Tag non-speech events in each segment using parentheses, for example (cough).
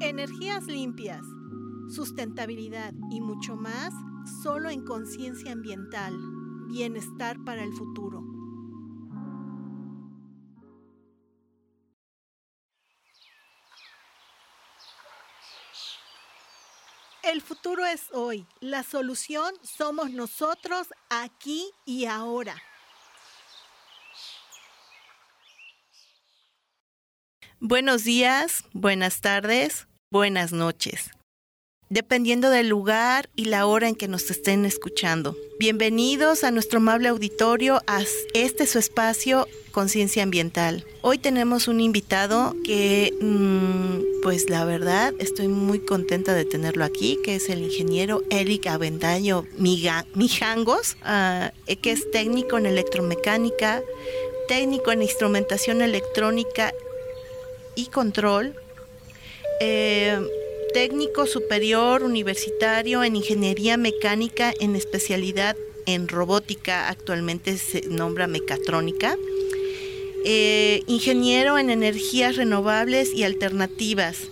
Energías limpias, sustentabilidad y mucho más solo en conciencia ambiental, bienestar para el futuro. El futuro es hoy, la solución somos nosotros aquí y ahora. Buenos días, buenas tardes, buenas noches, dependiendo del lugar y la hora en que nos estén escuchando. Bienvenidos a nuestro amable auditorio, a este su espacio Conciencia Ambiental. Hoy tenemos un invitado que, mm, pues la verdad, estoy muy contenta de tenerlo aquí, que es el ingeniero Eric Avendaño Mijangos, ah, que es técnico en electromecánica, técnico en instrumentación electrónica y control, eh, técnico superior universitario en ingeniería mecánica en especialidad en robótica, actualmente se nombra mecatrónica, eh, ingeniero en energías renovables y alternativas.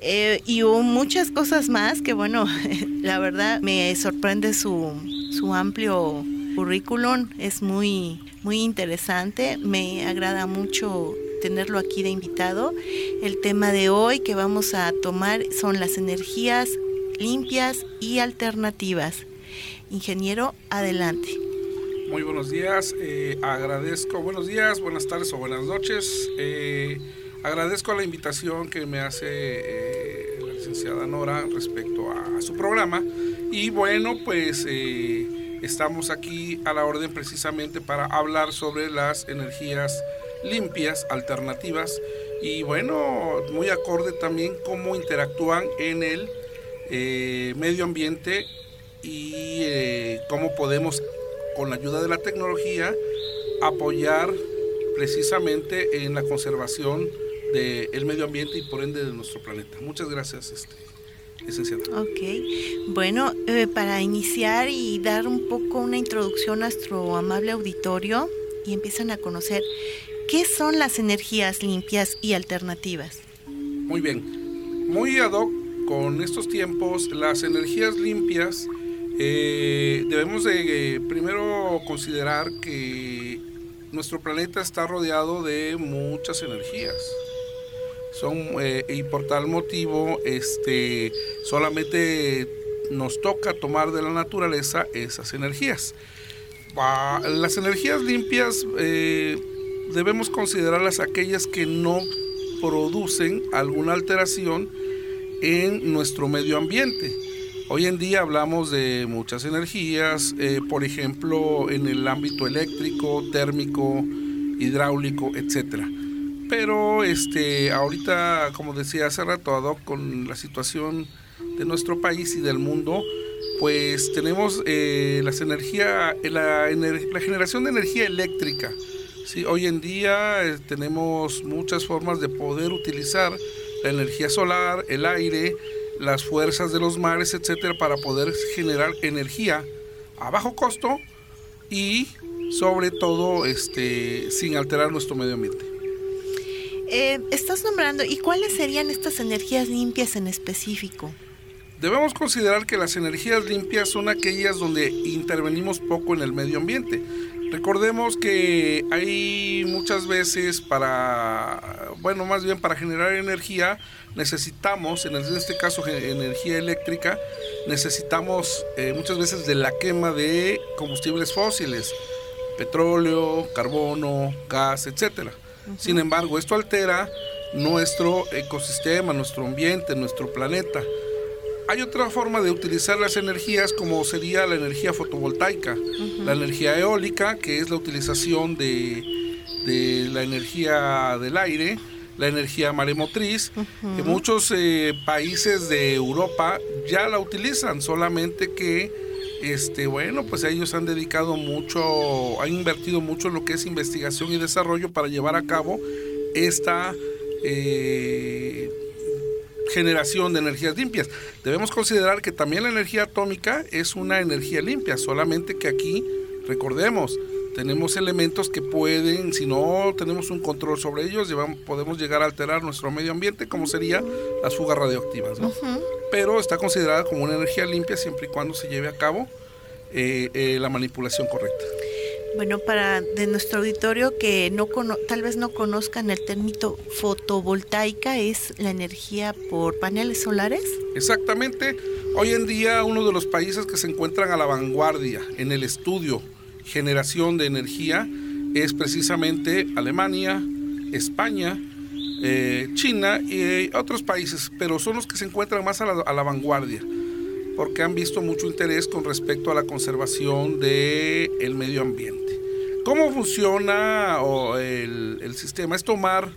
Eh, y muchas cosas más que bueno, (laughs) la verdad me sorprende su, su amplio currículum, es muy, muy interesante, me agrada mucho tenerlo aquí de invitado. El tema de hoy que vamos a tomar son las energías limpias y alternativas. Ingeniero, adelante. Muy buenos días, eh, agradezco, buenos días, buenas tardes o buenas noches. Eh, agradezco la invitación que me hace eh, la licenciada Nora respecto a, su programa. Y bueno, pues estamos aquí a la orden precisamente para hablar sobre las energías limpias, alternativas y bueno, muy acorde también cómo interactúan en el eh, medio ambiente y eh, cómo podemos con la ayuda de la tecnología apoyar precisamente en la conservación del medio ambiente y por ende de nuestro planeta. Muchas gracias, este. Ok, bueno, eh, para iniciar y dar un poco una introducción a nuestro amable auditorio y empiezan a conocer ¿Qué son las energías limpias y alternativas? Muy bien, muy ad hoc con estos tiempos, las energías limpias eh, debemos de eh, primero considerar que nuestro planeta está rodeado de muchas energías. Son, eh, y por tal motivo, este, solamente nos toca tomar de la naturaleza esas energías. las energías limpias debemos considerarlas aquellas que no producen alguna alteración en nuestro medio ambiente. Hoy en día hablamos de muchas energías, eh, por ejemplo, en el ámbito eléctrico, térmico, hidráulico, etc. Pero este, ahorita, como decía hace rato, con la situación de nuestro país y del mundo, pues tenemos eh, las energía, la, la generación de energía eléctrica Sí, hoy en día eh, tenemos muchas formas de poder utilizar la energía solar, el aire, las fuerzas de los mares, etcétera, para poder generar energía a bajo costo y sobre todo este, sin alterar nuestro medio ambiente. Eh, estás nombrando, ¿y cuáles serían estas energías limpias en específico? Debemos considerar que las energías limpias son aquellas donde intervenimos poco en el medio ambiente. Recordemos que hay muchas veces para, bueno, más bien para generar energía, necesitamos, en este caso energía eléctrica, necesitamos eh, muchas veces de la quema de combustibles fósiles, petróleo, carbono, gas, etc. Sin embargo, esto altera nuestro ecosistema, nuestro ambiente, nuestro planeta. Hay otra forma de utilizar las energías como sería la energía fotovoltaica, la energía eólica, que es la utilización de, la energía del aire, la energía maremotriz, que muchos eh, países de Europa ya la utilizan, solamente que este bueno, pues ellos han dedicado mucho, han invertido mucho en lo que es investigación y desarrollo para llevar a cabo esta eh, generación de energías limpias. Debemos considerar que también la energía atómica es una energía limpia, solamente que aquí, recordemos, tenemos elementos que pueden, si no tenemos un control sobre ellos, podemos llegar a alterar nuestro medio ambiente, como sería las fugas radioactivas. ¿no? Pero está considerada como una energía limpia siempre y cuando se lleve a cabo eh, eh, la manipulación correcta. Bueno, para de nuestro auditorio que no tal vez no conozcan el término fotovoltaica, es la energía por paneles solares. Exactamente. Hoy en día uno de los países que se encuentran a la vanguardia en el estudio generación de energía es precisamente Alemania, España, eh, China y otros países, pero son los que se encuentran más a la, vanguardia porque han visto mucho interés con respecto a la conservación del el medio ambiente. ¿Cómo funciona el, el, sistema? Es tomar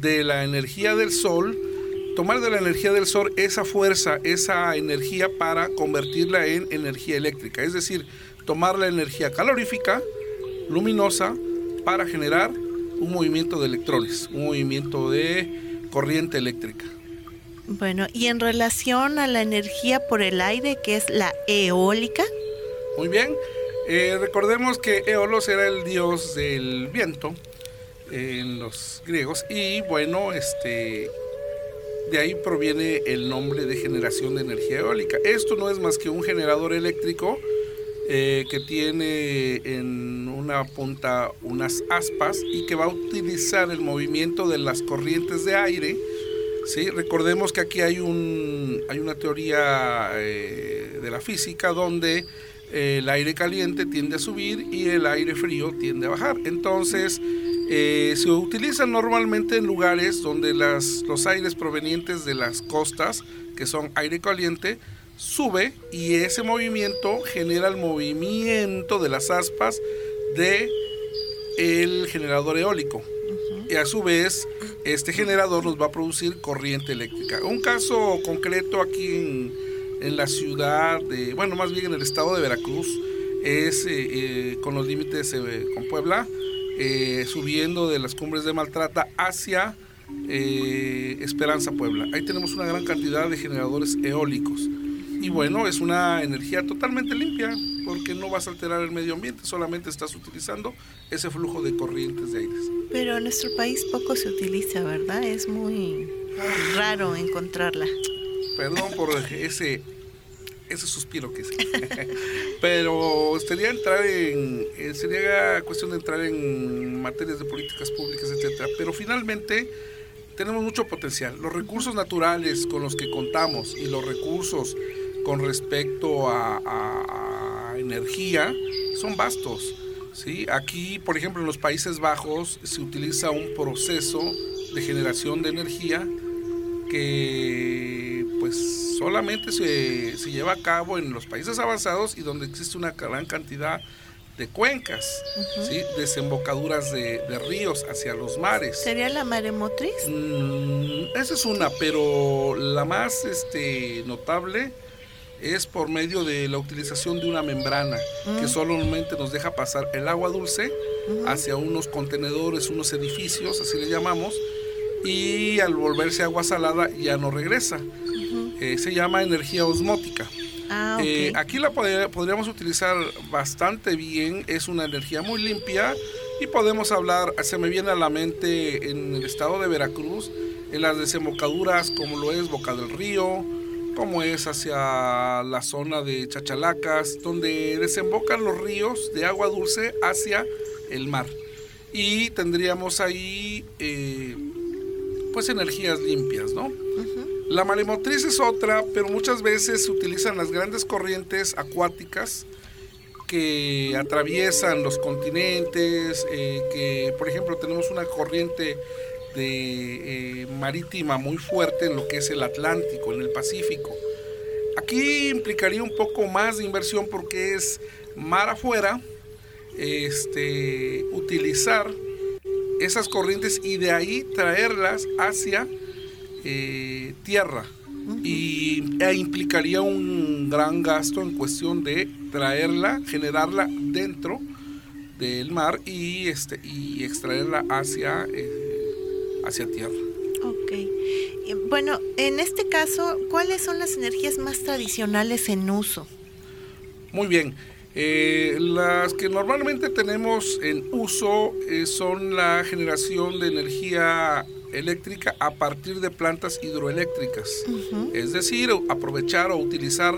de la energía del sol, tomar de la energía del sol esa fuerza, esa energía para convertirla en energía eléctrica. Es decir, tomar la energía calorífica, luminosa, para generar un movimiento de electrones, un movimiento de corriente eléctrica. Bueno, y en relación a la energía por el aire, que es la eólica. Muy bien, eh, recordemos que Eolos era el dios del viento en los griegos y bueno, este de ahí proviene el nombre de generación de energía eólica. Esto no es más que un generador eléctrico eh, que tiene en una punta unas aspas y que va a utilizar el movimiento de las corrientes de aire. ¿sí? Recordemos que aquí hay, un, hay una teoría eh, de la física donde el aire caliente tiende a subir y el aire frío tiende a bajar. Entonces, se utiliza normalmente en lugares donde las, los aires provenientes de las costas, que son aire caliente, sube y ese movimiento genera el movimiento de las aspas de el generador eólico. Y a su vez, este generador nos va a producir corriente eléctrica. Un caso concreto aquí en, en la ciudad de, bueno, más bien en el estado de Veracruz, es eh, eh, con los límites eh, con Puebla, subiendo de las cumbres de Maltrata hacia Esperanza Puebla. Ahí tenemos una gran cantidad de generadores eólicos. Y bueno, es una energía totalmente limpia porque no vas a alterar el medio ambiente, solamente estás utilizando ese flujo de corrientes de aires. Pero en nuestro país poco se utiliza, ¿verdad? Es muy raro encontrarla. Perdón por ese ese suspiro que es. (laughs) Pero sería entrar en eh, sería cuestión de entrar en materias de políticas públicas, etcétera, pero finalmente tenemos mucho potencial. Los recursos naturales con los que contamos y los recursos con respecto a, energía son vastos. ¿sí? Aquí, por ejemplo, en los Países Bajos se utiliza un proceso de generación de energía que pues solamente se, lleva a cabo en los países avanzados y donde existe una gran cantidad de cuencas, desembocaduras de, ríos hacia los mares. ¿Sería la maremotriz? Mm, esa es una, pero la más este, notable es por medio de la utilización de una membrana que solamente nos deja pasar el agua dulce hacia unos contenedores, unos edificios, así le llamamos, y al volverse agua salada ya no regresa. Eh, se llama energía osmótica. Ah, eh, aquí la podríamos utilizar bastante bien, es una energía muy limpia y podemos hablar, se me viene a la mente en el estado de Veracruz, en las desembocaduras como lo es Boca del Río, como es hacia la zona de Chachalacas, donde desembocan los ríos de agua dulce hacia el mar. Y tendríamos ahí eh, pues energías limpias, ¿no? La maremotriz es otra, pero muchas veces se utilizan las grandes corrientes acuáticas que atraviesan los continentes, eh, que por ejemplo tenemos una corriente de, eh, marítima muy fuerte en lo que es el Atlántico, en el Pacífico. Aquí implicaría un poco más de inversión porque es mar afuera, este, utilizar esas corrientes y de ahí traerlas hacia eh, tierra. Y e implicaría un gran gasto en cuestión de traerla, generarla dentro del mar y, este, y extraerla hacia eh, hacia tierra. Ok. Bueno, en este caso, ¿cuáles son las energías más tradicionales en uso? Muy bien. Eh, las que normalmente tenemos en uso eh, son la generación de energía eléctrica a partir de plantas hidroeléctricas. Es decir, aprovechar o utilizar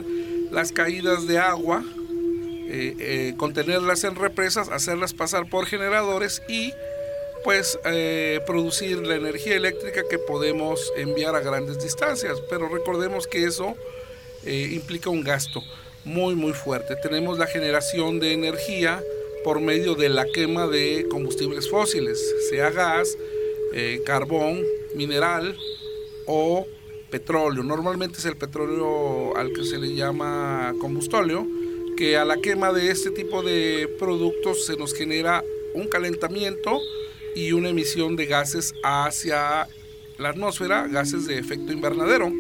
las caídas de agua, eh, contenerlas en represas, hacerlas pasar por generadores y pues producir la energía eléctrica que podemos enviar a grandes distancias. Pero recordemos que eso implica un gasto muy muy fuerte. Tenemos la generación de energía por medio de la quema de combustibles fósiles, sea gas, eh, carbón, mineral o petróleo. Normalmente es el petróleo al que se le llama combustóleo, que a la quema de este tipo de productos se nos genera un calentamiento y una emisión de gases hacia la atmósfera, gases de efecto invernadero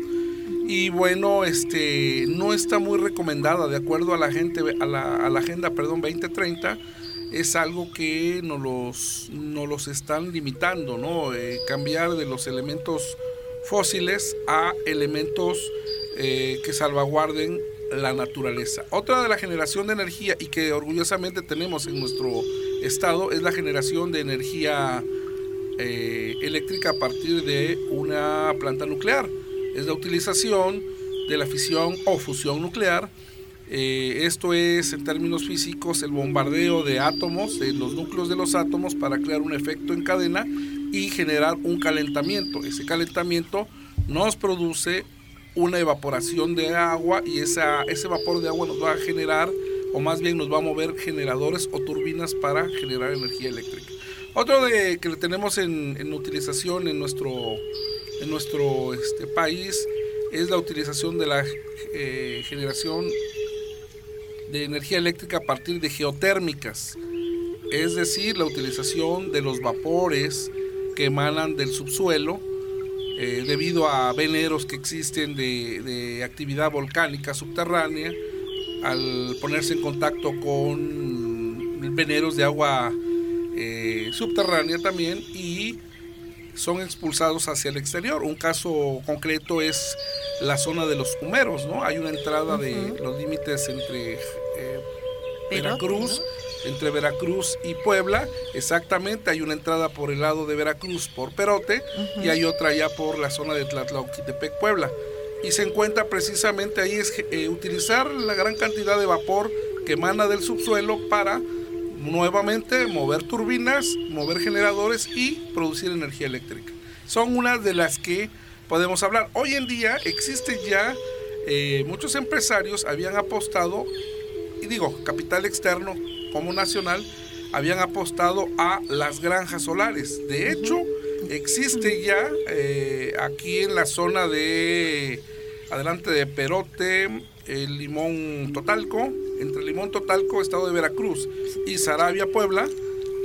y bueno, este no está muy recomendada de acuerdo a la gente a la, agenda, perdón, 2030 es algo que nos los, los están limitando, ¿no? Eh, cambiar de los elementos fósiles a elementos eh, que salvaguarden la naturaleza. Otra de la generación de energía y que orgullosamente tenemos en nuestro estado es la generación de energía eh, eléctrica a partir de una planta nuclear es la utilización de la fisión o fusión nuclear. Eh, esto es, en términos físicos, el bombardeo de átomos, de los núcleos de los átomos, para crear un efecto en cadena y generar un calentamiento. Ese calentamiento nos produce una evaporación de agua y esa, ese vapor de agua nos va a generar, o más bien nos va a mover generadores o turbinas para generar energía eléctrica. Otro de, que tenemos en, en utilización en nuestro en nuestro este, país es la utilización de la eh, generación de energía eléctrica a partir de geotérmicas, es decir, la utilización de los vapores que emanan del subsuelo eh, debido a veneros que existen de, actividad volcánica subterránea, al ponerse en contacto con veneros de agua eh, subterránea también y son expulsados hacia el exterior. Un caso concreto es la zona de los humeros, ¿no? Hay una entrada de los límites entre eh, Veracruz, entre Veracruz y Puebla, exactamente, hay una entrada por el lado de Veracruz por Perote y hay otra ya por la zona de Tlatlauquitepec, Puebla. Y se encuentra precisamente ahí es eh, utilizar la gran cantidad de vapor que emana del subsuelo para nuevamente mover turbinas, mover generadores y producir energía eléctrica. Son unas de las que podemos hablar. Hoy en día existen ya eh, muchos empresarios habían apostado, digo, capital externo como nacional, habían apostado a las granjas solares. De hecho, existe ya eh, aquí en la zona de adelante de Perote, el Limón Totalco, entre Limón Totalco, estado de Veracruz, y Sarabia, Puebla,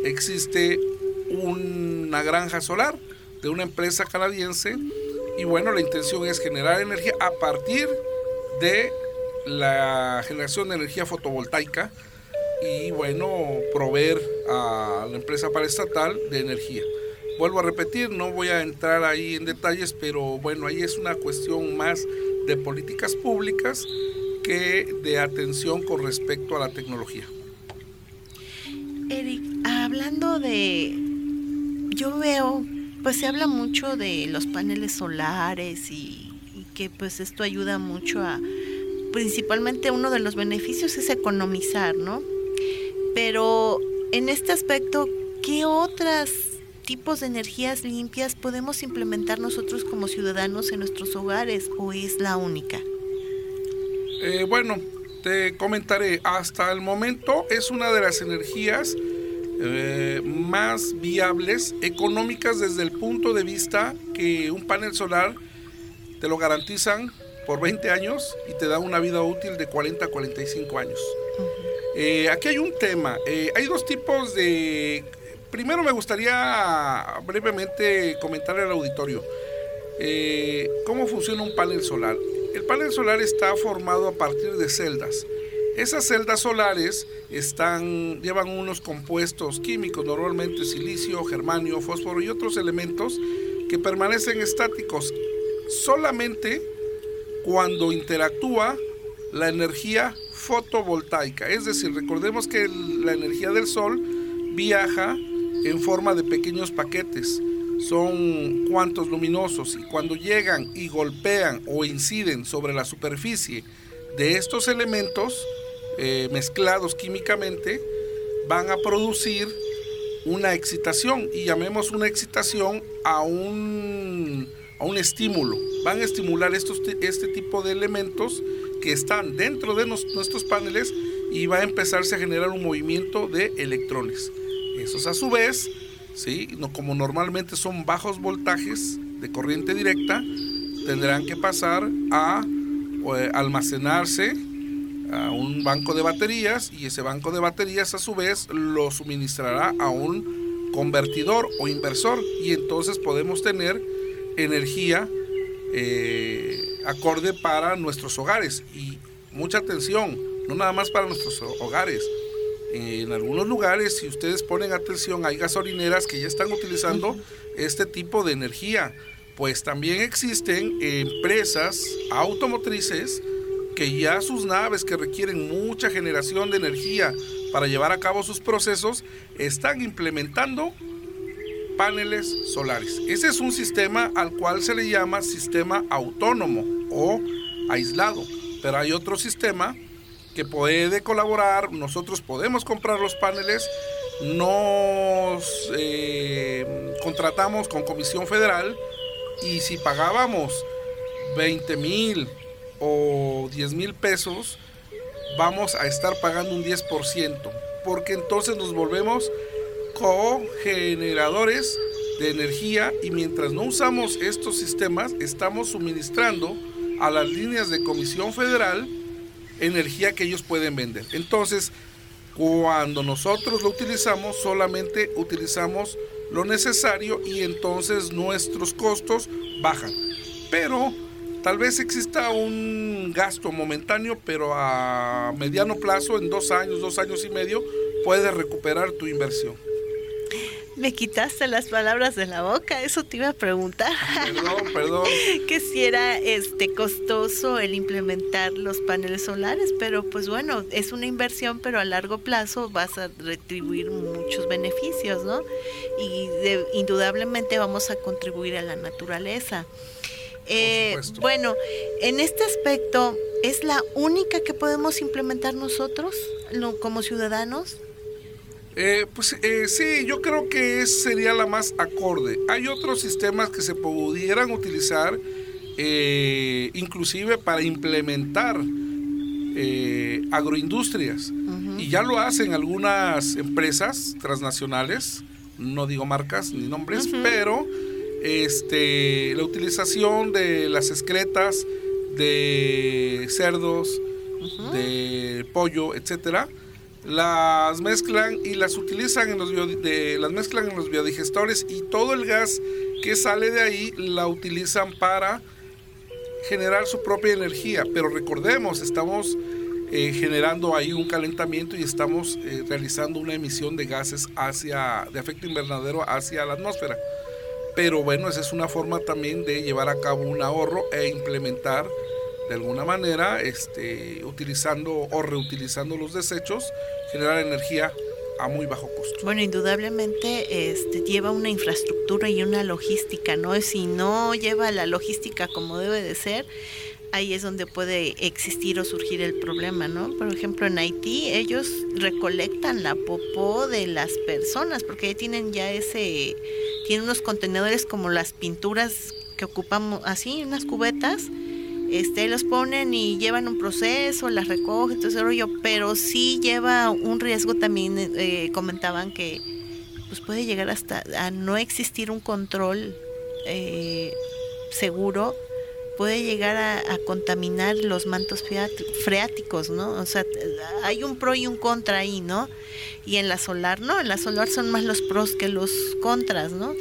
existe una granja solar de una empresa canadiense. Y bueno, la intención es generar energía a partir de la generación de energía fotovoltaica y bueno, proveer a la empresa paraestatal de energía. Vuelvo a repetir, no voy a entrar ahí en detalles, pero bueno, ahí es una cuestión más de políticas públicas de atención con respecto a la tecnología. Eric, hablando de, yo veo, pues se habla mucho de los paneles solares y que pues esto ayuda mucho a, principalmente uno de los beneficios es economizar, ¿no? Pero en este aspecto, ¿qué otros tipos de energías limpias podemos implementar nosotros como ciudadanos en nuestros hogares o es la única? Eh, bueno, te comentaré, hasta el momento es una de las energías eh, más viables, económicas desde el punto de vista que un panel solar te lo garantizan por 20 años y te da una vida útil de 40 a 45 años. Eh, aquí hay un tema, hay dos tipos de... Primero me gustaría brevemente comentar al auditorio cómo funciona un panel solar. El panel solar está formado a partir de celdas. Esas celdas solares están, llevan unos compuestos químicos, normalmente silicio, germanio, fósforo y otros elementos que permanecen estáticos solamente cuando interactúa la energía fotovoltaica. Es decir, recordemos que la energía del sol viaja en forma de pequeños paquetes. Son cuantos luminosos y cuando llegan y golpean o inciden sobre la superficie de estos elementos eh, mezclados químicamente, van a producir una excitación y llamemos una excitación a un, a un estímulo. Van a estimular estos, este tipo de elementos que están dentro de nuestros paneles y va a empezarse a generar un movimiento de electrones. Esos a su vez, ¿sí? como normalmente son bajos voltajes de corriente directa, tendrán que pasar a eh, almacenarse a un banco de baterías y ese banco de baterías a su vez lo suministrará a un convertidor o inversor y entonces podemos tener energía eh, acorde para nuestros hogares y mucha atención, no nada más para nuestros hogares. En algunos lugares, si ustedes ponen atención, hay gasolineras que ya están utilizando este tipo de energía. Pues también existen empresas automotrices que ya sus naves que requieren mucha generación de energía para llevar a cabo sus procesos están implementando paneles solares. Ese es un sistema al cual se le llama sistema autónomo o aislado, pero hay otro sistema que puede colaborar, nosotros podemos comprar los paneles, nos eh, contratamos con Comisión Federal y si pagábamos 20 mil o 10 mil pesos, vamos a estar pagando un 10%, porque entonces nos volvemos cogeneradores de energía y mientras no usamos estos sistemas, estamos suministrando a las líneas de Comisión Federal energía que ellos pueden vender. Entonces, cuando nosotros lo utilizamos, solamente utilizamos lo necesario y entonces nuestros costos bajan. Pero Tal vez exista un gasto momentáneo, pero a mediano plazo, en dos años, dos años y medio, puedes recuperar tu inversión. Me quitaste las palabras de la boca, eso te iba a preguntar. Perdón, perdón. (laughs) que si era este costoso el implementar los paneles solares, pero pues bueno, es una inversión, pero a largo plazo vas a retribuir muchos beneficios, ¿no? Y indudablemente vamos a contribuir a la naturaleza. Eh, bueno, en este aspecto, ¿es la única que podemos implementar nosotros como ciudadanos? Eh, pues eh, sí, yo creo que sería la más acorde. Hay otros sistemas que se pudieran utilizar, inclusive para implementar agroindustrias. Y ya lo hacen algunas empresas transnacionales, no digo marcas ni nombres, pero este, la utilización de las excretas de cerdos, de pollo, etcétera, las mezclan y las utilizan en los de, las mezclan en los biodigestores y todo el gas que sale de ahí la utilizan para generar su propia energía. Pero recordemos, estamos eh, generando ahí un calentamiento y estamos eh, realizando una emisión de gases hacia de efecto invernadero hacia la atmósfera. Pero bueno, esa es una forma también de llevar a cabo un ahorro e implementar de alguna manera, este, utilizando o reutilizando los desechos, generar energía a muy bajo costo. Bueno, indudablemente este, lleva una infraestructura y una logística, ¿no? Si no lleva la logística como debe de ser, ahí es donde puede existir o surgir el problema, ¿no? Por ejemplo, en Haití ellos recolectan la popó de las personas porque ahí tienen ya ese, tienen unos contenedores como las pinturas que ocupamos, así, unas cubetas, este, los ponen y llevan un proceso, las recogen, todo ese pero sí lleva un riesgo también, eh, comentaban que pues puede llegar hasta a no existir un control eh, seguro puede llegar a, contaminar los mantos freáticos, ¿no? O sea, hay un pro y un contra ahí, ¿no? Y en la solar, no, en la solar son más los pros que los contras, ¿no?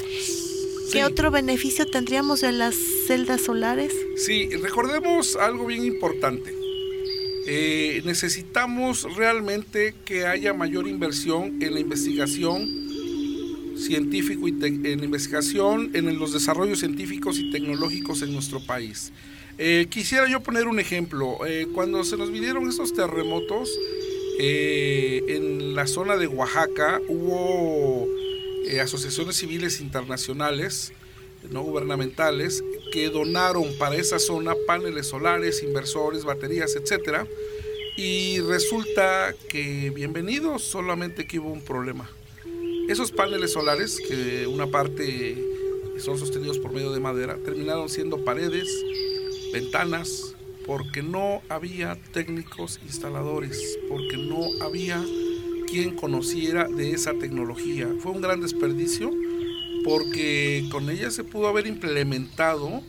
¿Qué otro beneficio tendríamos en las celdas solares? Sí, recordemos algo bien importante. Eh, necesitamos realmente que haya mayor inversión en la investigación científico y en investigación, en los desarrollos científicos y tecnológicos en nuestro país. Eh, quisiera yo poner un ejemplo. Eh, cuando se nos vinieron estos terremotos, en la zona de Oaxaca hubo asociaciones civiles internacionales, no gubernamentales, que donaron para esa zona paneles solares, inversores, baterías, etcétera. Y resulta que bienvenidos, solamente que hubo un problema. Esos paneles solares, que una parte son sostenidos por medio de madera, terminaron siendo paredes, ventanas, porque no había técnicos instaladores, porque no había conociera de esa tecnología. Fue un gran desperdicio porque con ella se pudo haber implementado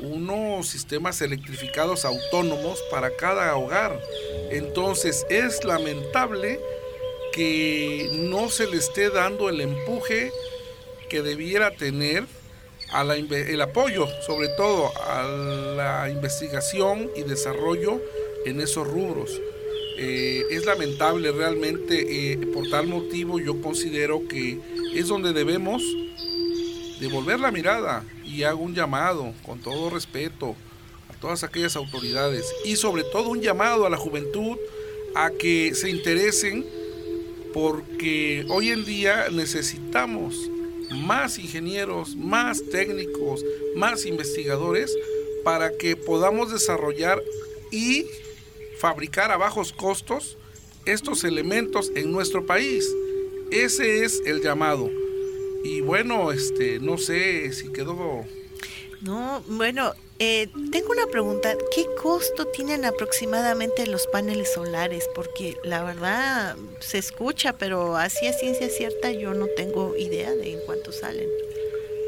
unos sistemas electrificados autónomos para cada hogar. Entonces es lamentable que no se le esté dando el empuje que debiera tener el apoyo, sobre todo a la investigación y desarrollo en esos rubros. Eh, es lamentable realmente, eh, por tal motivo yo considero que es donde debemos devolver la mirada y hago un llamado con todo respeto a todas aquellas autoridades y sobre todo un llamado a la juventud a que se interesen porque hoy en día necesitamos más ingenieros, más técnicos, más investigadores para que podamos desarrollar y fabricar a bajos costos estos elementos en nuestro país. Ese es el llamado. Y bueno, este, no sé si quedó. No, bueno, eh, tengo una pregunta. ¿Qué costo tienen aproximadamente los paneles solares? Porque la verdad se escucha, pero así a ciencia cierta yo no tengo idea de en cuánto salen.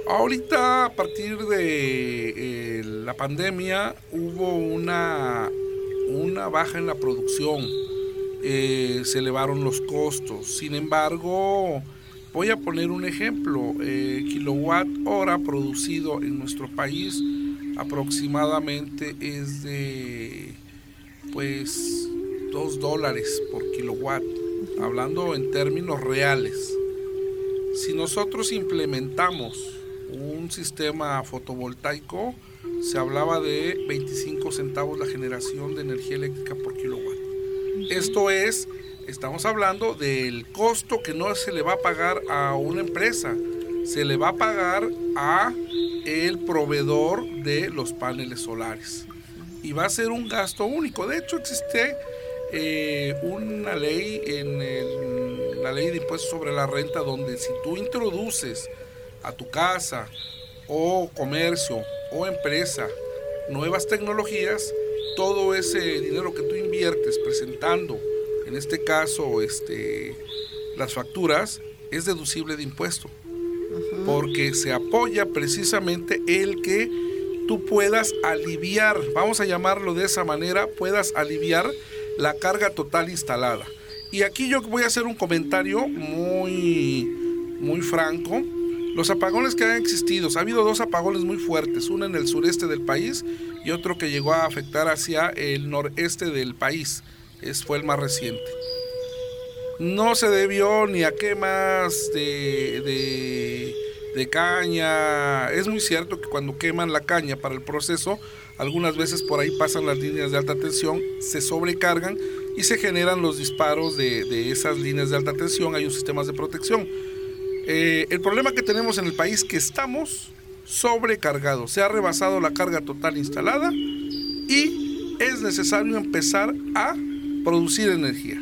Ahorita, a partir de eh, la pandemia, hubo una, una baja en la producción. Eh, se elevaron los costos. Sin embargo, voy a poner un ejemplo. kilowatt hora producido en nuestro país aproximadamente es de pues 2 dólares por kilowatt, hablando en términos reales. Si nosotros implementamos un sistema fotovoltaico, se hablaba de 25 centavos la generación de energía eléctrica por kilowatt. Esto es, estamos hablando del costo que no se le va a pagar a una empresa, se le va a pagar a el proveedor de los paneles solares. Y va a ser un gasto único. De hecho, existe eh, una ley en la ley de impuestos sobre la renta donde si tú introduces a tu casa o comercio o empresa nuevas tecnologías, todo ese dinero que tú inviertes presentando, en este caso, este, las facturas, es deducible de impuesto porque se apoya precisamente el que tú puedas aliviar, vamos a llamarlo de esa manera, puedas aliviar la carga total instalada. Y aquí yo voy a hacer un comentario muy, muy franco. Los apagones que han existido, ha habido dos apagones muy fuertes, uno en el sureste del país y otro que llegó a afectar hacia el noreste del país. Es, fue el más reciente no se debió ni a quemas de, de, caña. Es muy cierto que cuando queman la caña para el proceso, algunas veces por ahí pasan las líneas de alta tensión, se sobrecargan y se generan los disparos de, esas líneas de alta tensión. Hay un sistema de protección. Eh, el problema que tenemos en el país es que estamos sobrecargados. Se ha rebasado la carga total instalada y es necesario empezar a producir energía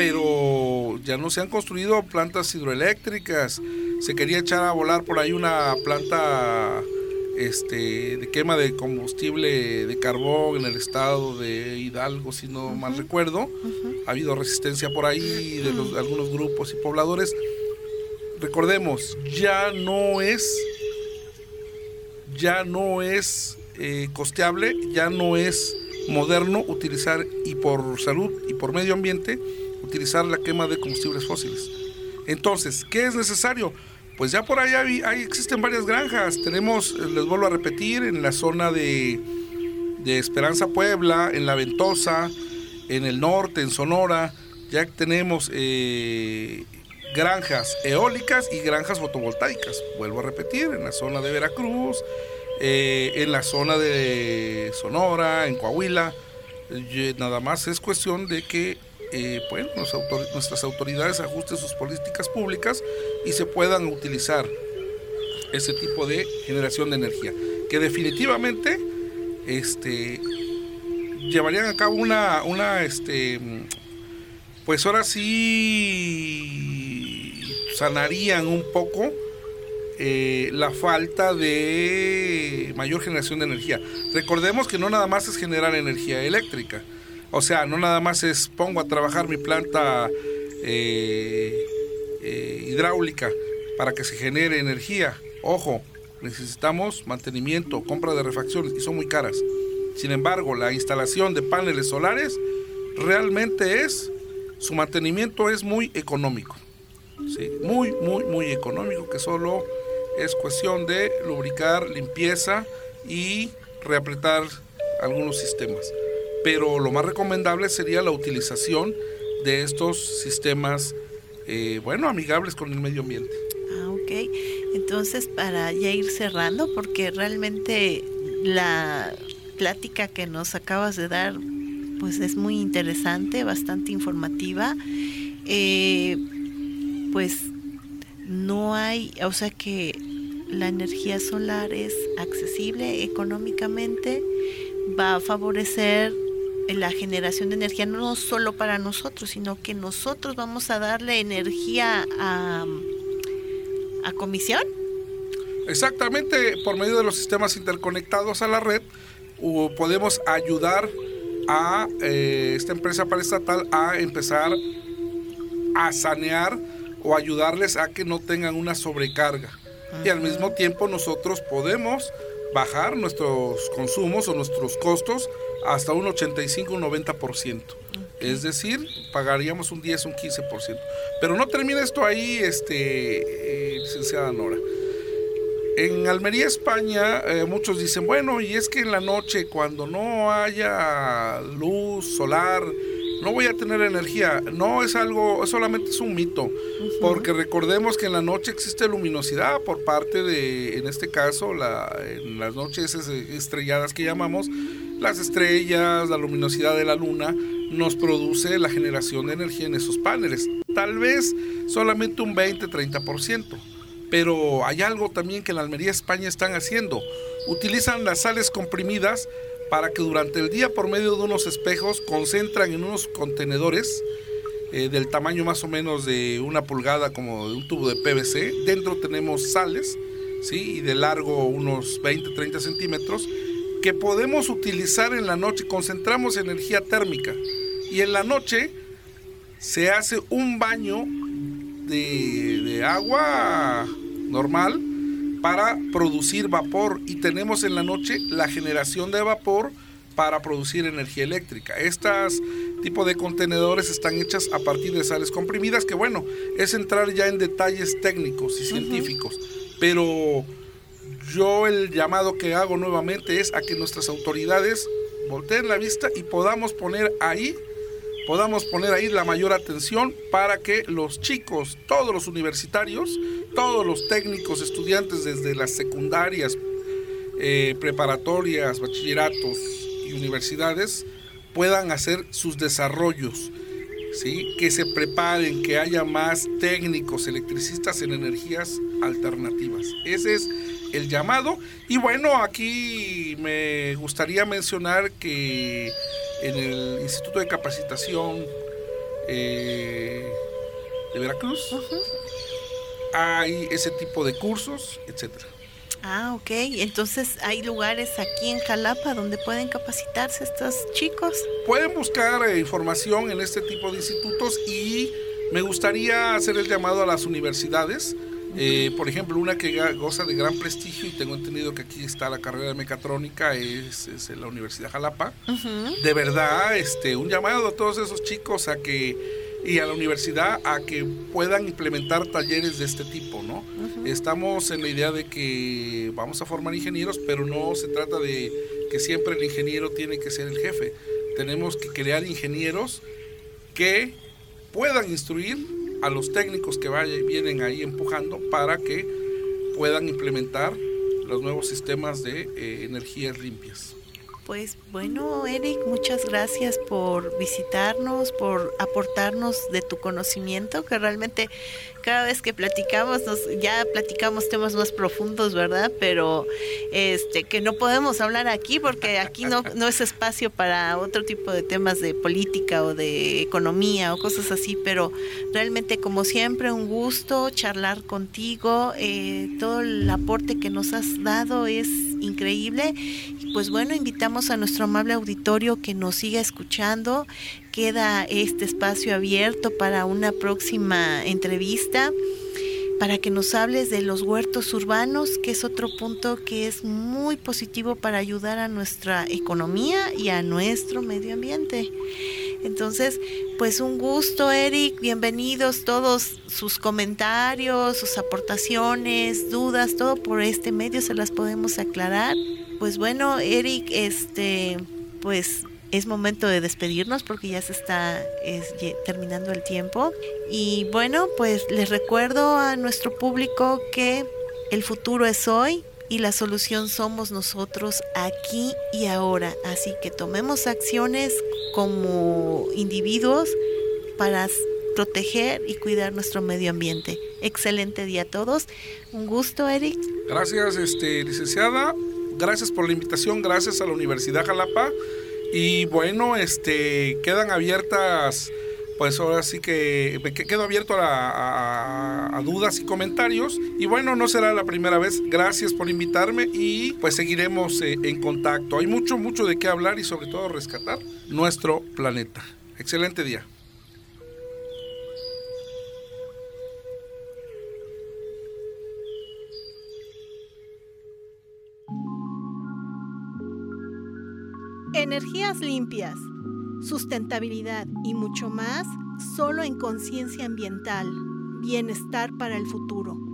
pero ya no se han construido plantas hidroeléctricas. Se quería echar a volar por ahí una planta este, de quema de combustible de carbón en el estado de Hidalgo, si no mal recuerdo. Ha habido resistencia por ahí de, algunos grupos y pobladores. Recordemos, ya no es, ya no es eh, costeable, ya no es moderno utilizar y por salud y por medio ambiente utilizar la quema de combustibles fósiles. Entonces, ¿qué es necesario? Pues ya por allá hay, existen varias granjas. Tenemos, eh, les vuelvo a repetir, en la zona de, de Esperanza Puebla, en La Ventosa, en el norte, en Sonora, ya tenemos eh, granjas eólicas y granjas fotovoltaicas. Vuelvo a repetir, en la zona de Veracruz, eh, en la zona de Sonora, en Coahuila. nada más es cuestión de que eh, bueno, nuestras autoridades ajusten sus políticas públicas y se puedan utilizar ese tipo de generación de energía. Que definitivamente este, llevarían a cabo una, una este, pues ahora sí sanarían un poco eh, la falta de mayor generación de energía. Recordemos que no nada más es generar energía eléctrica, o sea, no nada más es pongo a trabajar mi planta eh, eh, hidráulica para que se genere energía. Ojo, necesitamos mantenimiento, compra de refacciones y son muy caras. Sin embargo, la instalación de paneles solares realmente es, su mantenimiento es muy económico. ¿Sí? Muy, muy, muy económico, que solo es cuestión de lubricar, limpieza y reapretar algunos sistemas pero lo más recomendable sería la utilización de estos sistemas, eh, bueno, amigables con el medio ambiente. Ah, ok. Entonces, para ya ir cerrando, porque realmente la plática que nos acabas de dar, pues es muy interesante, bastante informativa. Eh, pues no hay, o sea que la energía solar es accesible económicamente, va a favorecer la generación de energía no solo para nosotros, sino que nosotros vamos a darle energía a, a comisión. Exactamente, por medio de los sistemas interconectados a la red, podemos ayudar a eh, esta empresa paraestatal a empezar a sanear o ayudarles a que no tengan una sobrecarga. Y al mismo tiempo nosotros podemos bajar nuestros consumos o nuestros costos hasta un 85, un 90%. Es decir, pagaríamos un 10, un 15%. Pero no termina esto ahí, este, eh, licenciada Nora. En Almería, España, eh, muchos dicen, bueno, y es que en la noche, cuando no haya luz solar, no voy a tener energía. No es algo, solamente es un mito, porque recordemos que en la noche existe luminosidad por parte de, en este caso, la, en las noches estrelladas que llamamos, las estrellas, la luminosidad de la luna, nos produce la generación de energía en esos paneles. Tal vez solamente un 20-30%. Pero hay algo también que en la Almería, España están haciendo. Utilizan las sales comprimidas para que durante el día por medio de unos espejos concentran en unos contenedores eh, del tamaño más o menos de una pulgada como de un tubo de PVC. Dentro tenemos sales, ¿sí? Y de largo unos 20-30 centímetros que podemos utilizar en la noche. Concentramos energía térmica y en la noche se hace un baño de agua normal para producir vapor. Y tenemos en la noche la generación de vapor para producir energía eléctrica. Estas tipo de contenedores están hechas a partir de sales comprimidas, que bueno, es entrar ya en detalles técnicos y científicos, pero yo el llamado que hago nuevamente es a que nuestras autoridades volteen la vista y podamos poner ahí podamos poner ahí la mayor atención para que los chicos, todos los universitarios, todos los técnicos, estudiantes desde las secundarias, eh, preparatorias, bachilleratos y universidades puedan hacer sus desarrollos, ¿sí? que se preparen, que haya más técnicos, electricistas en energías alternativas. Ese es el llamado. Y bueno, aquí me gustaría mencionar que en el Instituto de Capacitación eh, de Veracruz. Hay ese tipo de cursos, etcétera. Ah, ok. Entonces, ¿hay lugares aquí en Jalapa donde pueden capacitarse estos chicos? Pueden buscar eh, información en este tipo de institutos y me gustaría hacer el llamado a las universidades eh, por ejemplo, una que goza de gran prestigio, y tengo entendido que aquí está la carrera de mecatrónica, es, la Universidad Jalapa. De verdad, este, un llamado a todos esos chicos a que y a la universidad a que puedan implementar talleres de este tipo, ¿no? Estamos en la idea de que vamos a formar ingenieros, pero no se trata de que siempre el ingeniero tiene que ser el jefe. Tenemos que crear ingenieros que puedan instruir a los técnicos que vayan, vienen ahí empujando para que puedan implementar los nuevos sistemas de eh, energías limpias. Pues bueno, Eric, muchas gracias por visitarnos, por aportarnos de tu conocimiento, que realmente cada vez que platicamos, nos, ya platicamos temas más profundos, ¿verdad? Pero este que no podemos hablar aquí porque aquí no, no es espacio para otro tipo de temas de política o de economía o cosas así, pero realmente como siempre un gusto charlar contigo, eh, todo el aporte que nos has dado es increíble. Pues bueno, invitamos a nuestro amable auditorio que nos siga escuchando. Queda este espacio abierto para una próxima entrevista para que nos hables de los huertos urbanos, que es otro punto que es muy positivo para ayudar a nuestra economía y a nuestro medio ambiente. Entonces, pues un gusto, Eric. Bienvenidos todos sus comentarios, sus aportaciones, dudas, todo por este medio se las podemos aclarar. Pues bueno, Eric, este, pues es momento de despedirnos porque ya se está terminando el tiempo. Y bueno, pues les recuerdo a nuestro público que el futuro es hoy y la solución somos nosotros aquí y ahora. Así que tomemos acciones como individuos para proteger y cuidar nuestro medio ambiente. Excelente día a todos. Un gusto, Eric. Gracias, este, licenciada. Gracias por la invitación. Gracias a la Universidad Jalapa. Y bueno, este, quedan abiertas pues ahora sí que quedo abierto a, dudas y comentarios. Y bueno, no será la primera vez. Gracias por invitarme y pues seguiremos eh, en contacto. Hay mucho, mucho de qué hablar y sobre todo rescatar nuestro planeta. Excelente día. Energías limpias sustentabilidad y mucho más solo en conciencia ambiental, bienestar para el futuro.